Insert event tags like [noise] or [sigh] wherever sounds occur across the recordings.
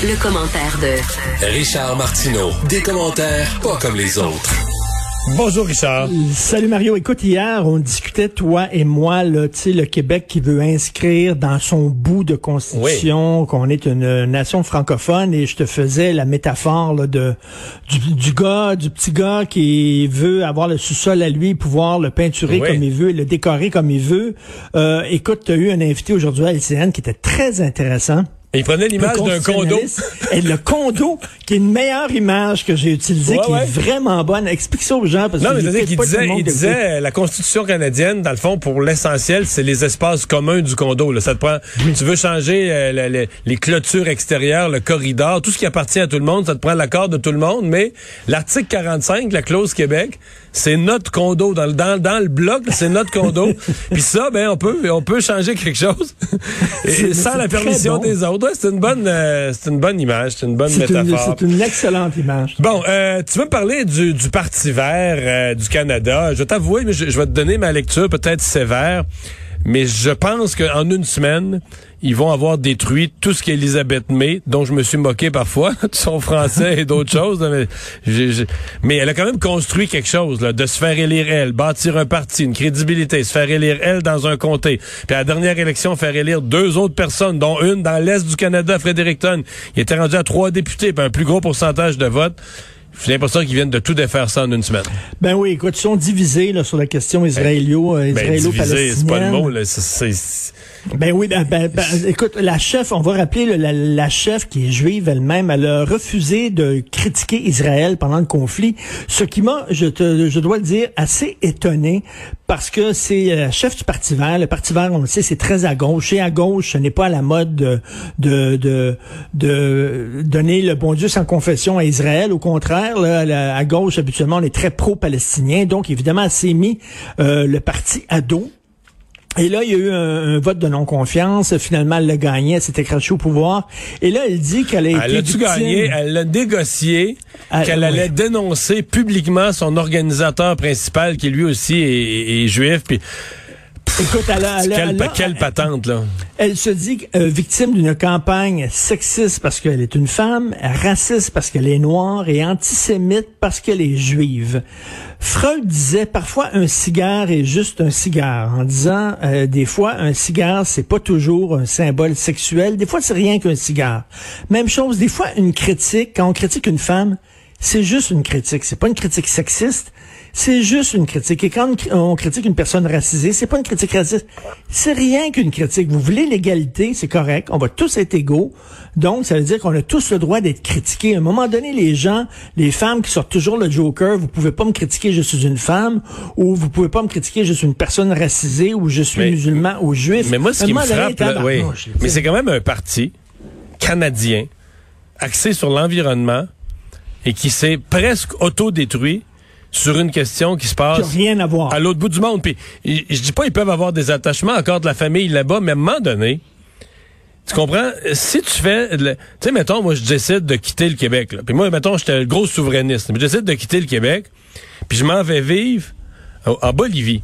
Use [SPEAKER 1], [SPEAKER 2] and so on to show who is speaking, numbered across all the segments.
[SPEAKER 1] Le, commentaire de
[SPEAKER 2] Richard Martineau. Des commentaires pas comme les autres.
[SPEAKER 3] Bonjour Richard.
[SPEAKER 4] Salut Mario. Écoute, hier, on discutait, toi et moi, là, le Québec qui veut inscrire dans son bout de constitution qu'on est une nation francophone et je te faisais la métaphore là, de du, du, gars, du petit gars qui veut avoir le sous-sol à lui, pouvoir le peinturer
[SPEAKER 3] Oui.
[SPEAKER 4] comme il veut, le décorer comme il veut. Euh, écoute, tu as eu un invité aujourd'hui à LCN qui était très intéressant.
[SPEAKER 3] Il prenait l'image d'un condo.
[SPEAKER 4] Et le condo, qui est une meilleure image que j'ai utilisée,
[SPEAKER 3] Ouais,
[SPEAKER 4] qui
[SPEAKER 3] ouais.
[SPEAKER 4] est vraiment bonne. Explique ça aux gens. Parce
[SPEAKER 3] Non,
[SPEAKER 4] que
[SPEAKER 3] mais
[SPEAKER 4] peut-être
[SPEAKER 3] qu'il disait, il disait, euh, la Constitution canadienne, dans le fond, pour l'essentiel, c'est les espaces communs du condo. Là. Ça te prend, tu veux changer euh, le- le- les clôtures extérieures, le corridor, tout ce qui appartient à tout le monde, ça te prend l'accord de tout le monde. Mais l'article 45, la clause Québec, c'est notre condo dans le dans, dans le bloc, c'est notre condo. [laughs] Puis ça, ben on peut on peut changer quelque chose et,
[SPEAKER 4] C'est-
[SPEAKER 3] sans
[SPEAKER 4] c'est
[SPEAKER 3] la permission
[SPEAKER 4] bon.
[SPEAKER 3] des autres. C'est une bonne euh, c'est une bonne image, c'est une bonne métaphore.
[SPEAKER 4] c'est une excellente image.
[SPEAKER 3] Bon, euh, tu veux me parler du, du Parti vert euh, du Canada. Je vais t'avouer, mais je, je vais te donner ma lecture peut-être sévère, mais je pense qu'en une semaine, ils vont avoir détruit tout ce qu'Elisabeth May, dont je me suis moqué parfois, [laughs] de son français et d'autres choses. Mais, elle a quand même construit quelque chose, là, de se faire élire elle, bâtir un parti, une crédibilité, se faire élire elle dans un comté. Puis à la dernière élection, faire élire deux autres personnes, dont une dans l'Est du Canada, Fredericton. Il était rendu à trois députés, puis un plus gros pourcentage de votes. J'ai l'impression qu'ils viennent de tout défaire ça en une semaine.
[SPEAKER 4] Ben oui, écoute, ils sont divisés là, sur la question israélo, euh,
[SPEAKER 3] Ben, divisé,
[SPEAKER 4] israélo-palestinienne.
[SPEAKER 3] c'est pas le mot, là. C'est- c'est-
[SPEAKER 4] Ben oui, ben, ben, ben, écoute, la chef, on va rappeler la, la chef qui est juive elle-même, elle a refusé de critiquer Israël pendant le conflit, ce qui m'a, je, te, je dois le dire, assez étonné parce que c'est la chef du Parti vert. Le Parti vert, on le sait, c'est très à gauche. Et à gauche, ce n'est pas à la mode de, de, de, de donner le bon Dieu sans confession à Israël. Au contraire, là, la- à gauche, habituellement, on est très pro-palestinien. Donc, évidemment, elle s'est mis euh, le parti à dos. Et là, il y a eu un, un vote de non-confiance. Finalement, elle l'a gagné. Elle s'était crachée au pouvoir. Et là, elle dit qu'elle a été
[SPEAKER 3] Elle
[SPEAKER 4] victime-
[SPEAKER 3] gagné? Elle a négocié
[SPEAKER 4] Ah,
[SPEAKER 3] qu'elle allait dénoncer publiquement son organisateur principal, qui lui aussi est, est- est juif. Puis
[SPEAKER 4] Écoute, elle a, elle a-
[SPEAKER 3] quelle,
[SPEAKER 4] elle a-
[SPEAKER 3] quelle patente, là?
[SPEAKER 4] Elle se dit euh, victime d'une campagne sexiste parce qu'elle est une femme, raciste parce qu'elle est noire et antisémite parce qu'elle est juive. Freud disait parfois un cigare est juste un cigare en disant euh, des fois un cigare c'est pas toujours un symbole sexuel, des fois c'est rien qu'un cigare. Même chose, des fois une critique quand on critique une femme, c'est juste une critique, c'est pas une critique sexiste, c'est juste une critique. Et quand on critique une personne racisée, c'est pas une critique raciste, c'est rien qu'une critique. Vous voulez l'égalité, c'est correct, on va tous être égaux. Donc, ça veut dire qu'on a tous le droit d'être critiqués. À un moment donné, les gens, les femmes qui sortent toujours le joker, vous pouvez pas me critiquer, je suis une femme, ou vous pouvez pas me critiquer, je suis une personne racisée, ou je suis
[SPEAKER 3] Mais-
[SPEAKER 4] musulman, ou juif.
[SPEAKER 3] Mais moi, ce qui me frappe, là, oui, mais c'est quand même un parti canadien axé sur l'environnement et qui s'est presque autodétruit sur une question qui se
[SPEAKER 4] Qui
[SPEAKER 3] passe
[SPEAKER 4] rien à voir.
[SPEAKER 3] à l'autre bout du monde. Puis je dis pas ils peuvent avoir des attachements encore de la famille là-bas, mais à un moment donné, tu comprends? Si tu fais, tu sais, mettons, moi je décide de quitter le Québec. Là. Puis moi, mettons, j'étais le gros souverainiste. Mais je décide de quitter le Québec, puis je m'en vais vivre en Bolivie.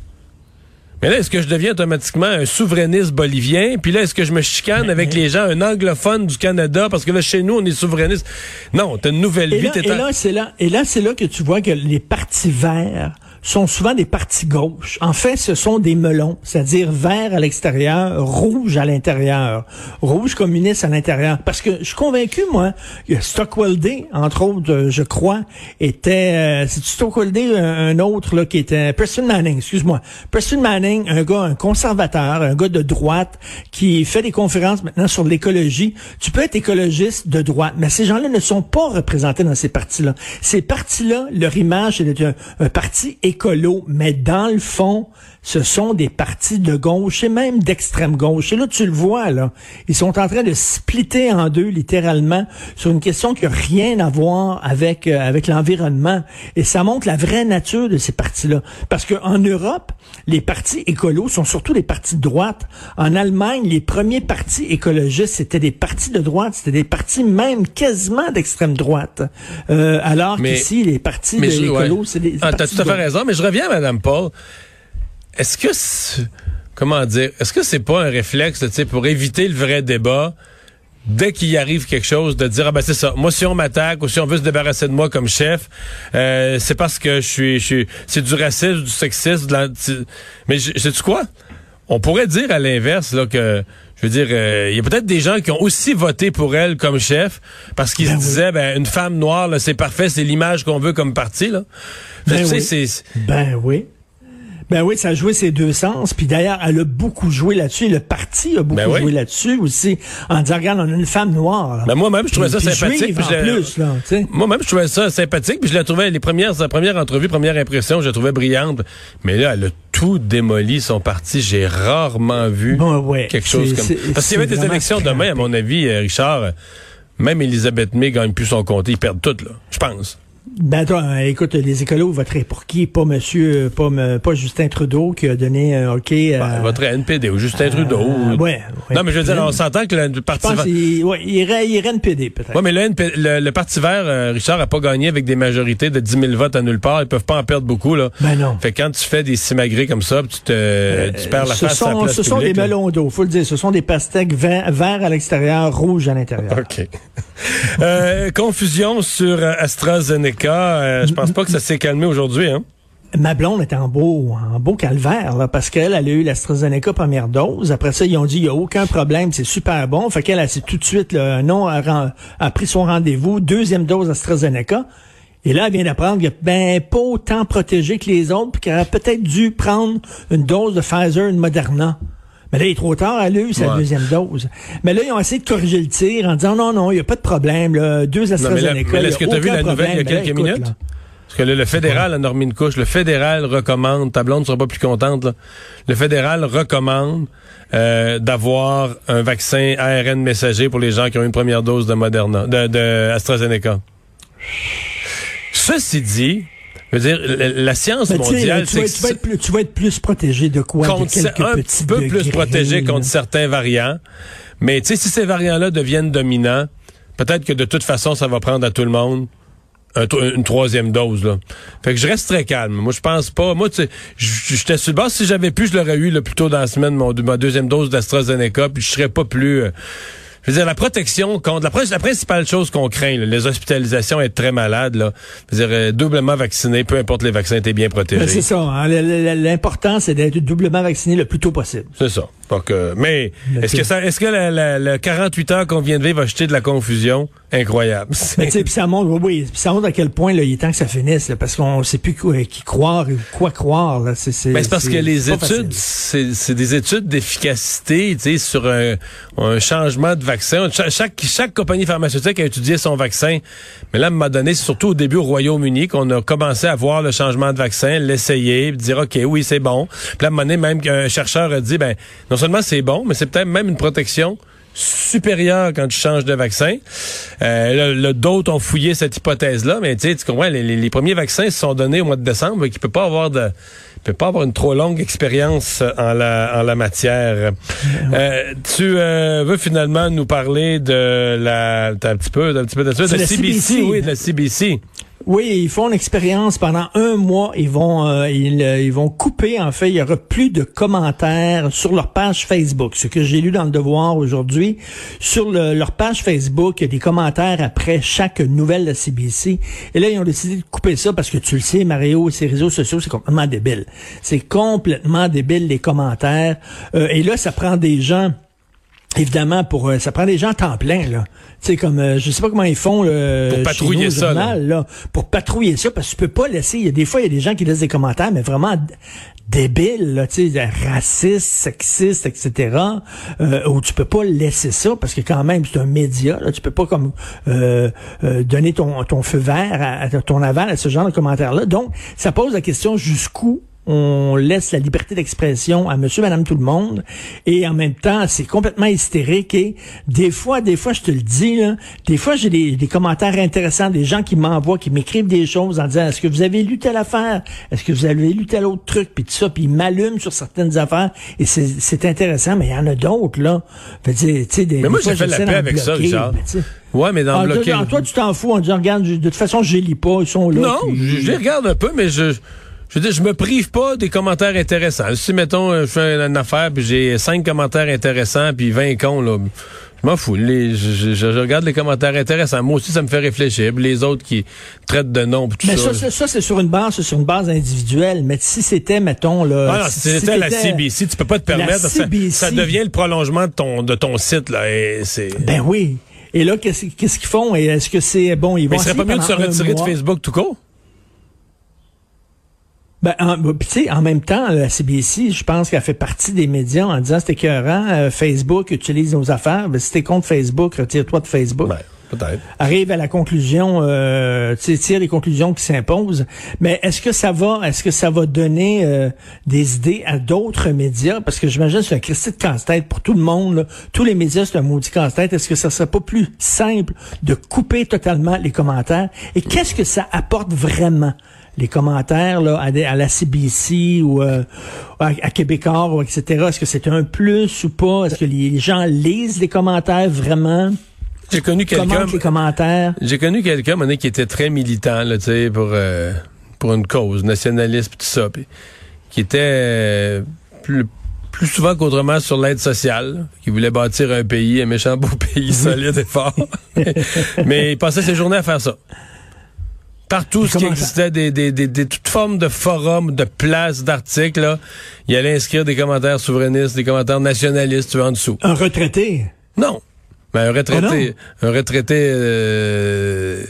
[SPEAKER 3] Mais là, est-ce que je deviens automatiquement un souverainiste bolivien? Puis là, est-ce que je me chicane avec [laughs] les gens, un anglophone du Canada? Parce que là, chez nous, on est souverainiste. Non, t'as une nouvelle
[SPEAKER 4] Et
[SPEAKER 3] vie.
[SPEAKER 4] là, et là, c'est là, et là, c'est là que tu vois que les partis verts sont souvent des partis gauches. En fait, ce sont des melons, c'est-à-dire vert à l'extérieur, rouge à l'intérieur, rouge communiste à l'intérieur. Parce que je suis convaincu, moi, que Stockwell Day, entre autres, euh, je crois, était, euh, c'est Stockwell Day, un, un autre là qui était Preston Manning, excuse-moi, Preston Manning, un gars, un conservateur, un gars de droite qui fait des conférences maintenant sur l'écologie. Tu peux être écologiste de droite, mais ces gens-là ne sont pas représentés dans ces partis-là. Ces partis-là, leur image, c'est un, un parti écolo, mais dans le fond, ce sont des partis de gauche et même d'extrême gauche. Et là, tu le vois, là. Ils sont en train de splitter en deux, littéralement, sur une question qui n'a rien à voir avec, euh, avec l'environnement. Et ça montre la vraie nature de ces partis-là. Parce qu'en Europe, les partis écolos sont surtout des partis de droite. En Allemagne, les premiers partis écologistes, c'était des partis de droite, c'était des partis même quasiment d'extrême droite. Euh, alors qu'ici, les partis de l'écolo, c'est des
[SPEAKER 3] ah, T'as tout à fait raison, mais je reviens, Madame Paul. Est-ce que comment dire Est-ce que c'est pas un réflexe, tu sais, pour éviter le vrai débat dès qu'il arrive quelque chose de dire ah ben c'est ça moi si on m'attaque ou si on veut se débarrasser de moi comme chef euh, c'est parce que je suis je suis c'est du racisme du sexisme de la, mais sais tu quoi? On pourrait dire à l'inverse là que je veux dire, euh, il y a peut-être des gens qui ont aussi voté pour elle comme chef parce qu'ils
[SPEAKER 4] ben
[SPEAKER 3] se disaient, ben, une femme noire, c'est parfait, c'est l'image qu'on veut comme parti. Là.
[SPEAKER 4] Ben, oui. ben oui. Ben oui, ça a joué ses deux sens. Puis d'ailleurs, elle a beaucoup joué là-dessus. Le parti a beaucoup
[SPEAKER 3] ben
[SPEAKER 4] joué là-dessus aussi. En disant, regarde, on a une femme noire.
[SPEAKER 3] Ben moi-même, je trouvais ça sympathique. moi-même, je trouvais ça sympathique. Puis je la trouvais, les premières, sa première entrevue, première impression, je la trouvais brillante. Mais là, elle a tout démoli son parti. J'ai rarement vu quelque chose comme... Parce qu'il y avait des élections demain, à mon avis, euh, Richard. Même Elisabeth May gagne plus son comté. Ils perdent tout, là. Je pense.
[SPEAKER 4] Ben toi, euh, écoute, les écolos voteraient pour qui? Pas monsieur, pas, pas Justin Trudeau qui a donné un OK. Euh,
[SPEAKER 3] ben, voteraient NPD ou Justin Trudeau.
[SPEAKER 4] Euh, ouais,
[SPEAKER 3] Non, mais je veux dire, on s'entend que le Parti
[SPEAKER 4] vert... Il, ouais, il, irait, il irait NPD, peut-être.
[SPEAKER 3] Oui, mais le, le, Parti vert, Richard, a pas gagné avec des majorités de 10 000 votes à nulle part. Ils peuvent pas en perdre beaucoup, là.
[SPEAKER 4] Ben non.
[SPEAKER 3] Fait que quand tu fais des simagrées comme ça, tu te, tu perds la
[SPEAKER 4] ce
[SPEAKER 3] face
[SPEAKER 4] sont,
[SPEAKER 3] à la place
[SPEAKER 4] Ce sont des melons d'eau, faut le dire. Ce sont des pastèques verts, à l'extérieur, rouges à l'intérieur.
[SPEAKER 3] OK. [laughs] confusion sur AstraZeneca. Je pense pas que ça s'est calmé aujourd'hui, hein?
[SPEAKER 4] Ma blonde est en beau, en beau calvaire, là, parce qu'elle, elle a eu l'AstraZeneca première dose. Après ça, ils ont dit, il n'y a aucun problème, c'est super bon. Fait qu'elle, a tout de suite, là, non, a, pris son rendez-vous, deuxième dose AstraZeneca. Et là, elle vient d'apprendre qu'elle ben pas autant protégée que les autres, puis qu'elle a peut-être dû prendre une dose de Pfizer, une Moderna. Mais là, il est trop tard, elle a eu sa deuxième dose. Mais là, ils ont essayé de corriger le tir en disant non, non, il n'y a pas de problème, là, deux AstraZeneca.
[SPEAKER 3] est-ce que tu as vu la nouvelle il y a quelques ben, minutes? Parce que le fédéral a normé une couche. Le fédéral recommande, ta blonde ne sera pas plus contente, le fédéral recommande euh, d'avoir un vaccin ARN messager pour les gens qui ont une première dose de Moderna, de, AstraZeneca. Ceci dit, je veux dire, la, science mondiale,
[SPEAKER 4] tu, vas être plus, tu vas être plus protégé de quoi?
[SPEAKER 3] Contre, un petit peu plus protégé contre certains variants. Mais tu sais, si ces variants-là deviennent dominants, peut-être que de toute façon, ça va prendre à tout le monde une troisième dose là. Fait que je reste très calme. Moi je pense pas. Moi tu sais, j'étais sur le bas si j'avais pu, je l'aurais eu le plus tôt dans la semaine mon ma deuxième dose d'AstraZeneca puis je serais pas plus euh, je veux dire, la protection contre la, la principale chose qu'on craint, les hospitalisations, être très malade, là. Je veux dire, euh, doublement vacciné, peu importe les vaccins, t'es bien protégé.
[SPEAKER 4] C'est ça. Hein. L'important, c'est d'être doublement vacciné le plus tôt possible.
[SPEAKER 3] C'est ça. Donc, mais est-ce que ça, est-ce que le 48 heures qu'on vient de vivre va jeter de la confusion? Incroyable. [laughs]
[SPEAKER 4] Mais puis ça montre, oui, ça montre à quel point là, il est temps que ça finisse, parce qu'on sait plus quoi, qui croire, quoi croire. Là.
[SPEAKER 3] C'est, ben, parce que les études, c'est, des études d'efficacité, tu sais, sur un, un, changement de vaccin. Chaque, compagnie pharmaceutique a étudié son vaccin, mais là, à un moment donné, c'est surtout au début au Royaume-Uni qu'on a commencé à voir le changement de vaccin, l'essayer, dire ok, oui, c'est bon. Puis à un moment donné, même qu'un chercheur a dit, ben, non seulement c'est bon, mais c'est peut-être même une protection supérieure quand tu changes de vaccin. Euh, D'autres ont fouillé cette hypothèse-là, mais tu comprends, les, les, premiers vaccins se sont donnés au mois de décembre, qui peut pas avoir de peut pas avoir une trop longue expérience en la en la matière. Euh, tu euh, veux finalement nous parler de la un petit peu un petit peu de, de, de CBC, oui, de la CBC.
[SPEAKER 4] Oui, ils font l'expérience pendant un mois. Ils vont, euh, ils, euh, ils, vont couper. En fait, il y aura plus de commentaires sur leur page Facebook. Ce que j'ai lu dans le Devoir aujourd'hui, sur leur page Facebook, il y a des commentaires après chaque nouvelle de CBC. Et là, ils ont décidé de couper ça parce que tu le sais, Mario, ces réseaux sociaux, c'est complètement débile. C'est complètement débile les commentaires. Euh, et là, ça prend des gens évidemment pour ça prend des gens à temps plein là sais, comme, euh, je sais pas comment ils font
[SPEAKER 3] pour patrouiller ça,
[SPEAKER 4] là. pour patrouiller ça, parce que tu peux pas laisser. Il y a des fois, il y a des gens qui laissent des commentaires, mais vraiment débiles, là, tu sais, racistes, sexistes, etc. Euh, où tu peux pas laisser ça, parce que quand même, c'est un média. Là, tu peux pas comme euh, euh donner ton, ton feu vert, à, ton aval à ce genre de commentaires-là. Donc, ça pose la question jusqu'où on laisse la liberté d'expression à monsieur, madame, tout le monde. Et en même temps, c'est complètement hystérique. Et des fois, des fois, je te le dis, là, des fois, j'ai des, des commentaires intéressants, des gens qui m'envoient, qui m'écrivent des choses en disant, est-ce que vous avez lu telle affaire? Est-ce que vous avez lu tel autre truc? Puis tout ça, puis ils m'allument sur certaines affaires. Et c'est c'est intéressant, mais il y en a d'autres, là. Fait dire, tu sais, des,
[SPEAKER 3] Mais moi, j'ai fait la paix avec ça, Richard. Ouais, mais dans
[SPEAKER 4] Ah,
[SPEAKER 3] bloquer.
[SPEAKER 4] toi, toi, tu t'en fous en disant, regarde, de toute façon, je les lis pas, ils sont là.
[SPEAKER 3] Non,
[SPEAKER 4] puis-
[SPEAKER 3] je les regarde un peu, mais je, je veux dire, je me prive pas des commentaires intéressants. Si, mettons, euh, je fais une affaire, puis j'ai cinq commentaires intéressants, puis 20 cons, là, je m'en fous. Les, je, je- je regarde les commentaires intéressants. Moi aussi, ça me fait réfléchir. Les autres qui traitent de nom, puis tout
[SPEAKER 4] Mais
[SPEAKER 3] ça.
[SPEAKER 4] ça, ça, ça, c'est sur une base, c'est sur une base individuelle. Mais si c'était, mettons, là.
[SPEAKER 3] Ah non, si c'était la CBC, tu peux pas te
[SPEAKER 4] la
[SPEAKER 3] permettre. Ça,
[SPEAKER 4] CBC.
[SPEAKER 3] ça devient le prolongement de ton, de ton site, là. Et.
[SPEAKER 4] Ben oui. Et là, qu'est-ce qu'ils font? Et est-ce que c'est bon? Ils vont
[SPEAKER 3] mais il serait pas mieux de se retirer de. Facebook tout court?
[SPEAKER 4] Ben, en, ben, tu sais, en même temps, la CBC, je pense qu'elle fait partie des médias en disant c'est écœurant, euh, Facebook utilise nos affaires. Ben, si t'es contre Facebook, retire-toi de Facebook.
[SPEAKER 3] Ben.
[SPEAKER 4] Arrive à la conclusion, euh, tire les conclusions qui s'imposent. Mais est-ce que ça va, est-ce que ça va donner euh, des idées à d'autres médias? Parce que j'imagine que c'est un Christy de casse-tête pour tout le monde. là. Tous les médias, c'est un maudit casse-tête. Est-ce que ça serait pas plus simple de couper totalement les commentaires? Et qu'est-ce que ça apporte vraiment? les commentaires là, à, la CBC ou euh, à, à ou etc. Est-ce que c'est un plus ou pas? Est-ce que les gens lisent les commentaires vraiment?
[SPEAKER 3] J'ai connu quelqu'un.
[SPEAKER 4] Les commentaires?
[SPEAKER 3] J'ai connu quelqu'un, qui était très militant, là, tu sais, pour, euh, pour une cause, nationaliste, tout ça, pis qui était euh, plus, plus souvent qu'autrement sur l'aide sociale, qui voulait bâtir un pays, un méchant beau pays solide et fort. [laughs] Mais il passait ses journées à faire ça. Partout ce qui existait, des, des, des, des- toutes formes de forums, de places, d'articles, là, il allait inscrire des commentaires souverainistes, des commentaires nationalistes, tu vois, en dessous.
[SPEAKER 4] Un retraité?
[SPEAKER 3] Non. Mais un retraité, un retraité euh,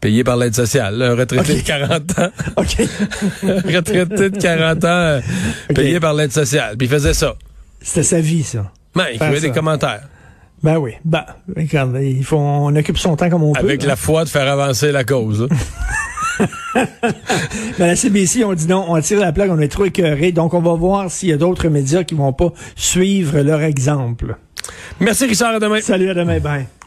[SPEAKER 3] payé par l'aide sociale, là, un retraité de 40 ans, [laughs]
[SPEAKER 4] OK.
[SPEAKER 3] un retraité de 40 ans euh, payé par l'aide sociale. Puis il faisait ça.
[SPEAKER 4] C'était sa vie, ça.
[SPEAKER 3] Ben, il écrivait des commentaires
[SPEAKER 4] Ben oui. Ben, regarde, il faut, on occupe son temps comme on peut.
[SPEAKER 3] avec
[SPEAKER 4] hein.
[SPEAKER 3] la foi de faire avancer la cause. hein. [laughs]
[SPEAKER 4] Ben, la CBC, on dit non, on tire la plaque, on est trop écœuré. Donc, on va voir s'il y a d'autres médias qui vont pas suivre leur exemple.
[SPEAKER 3] Merci Richard, à demain.
[SPEAKER 4] Salut, à demain, bye.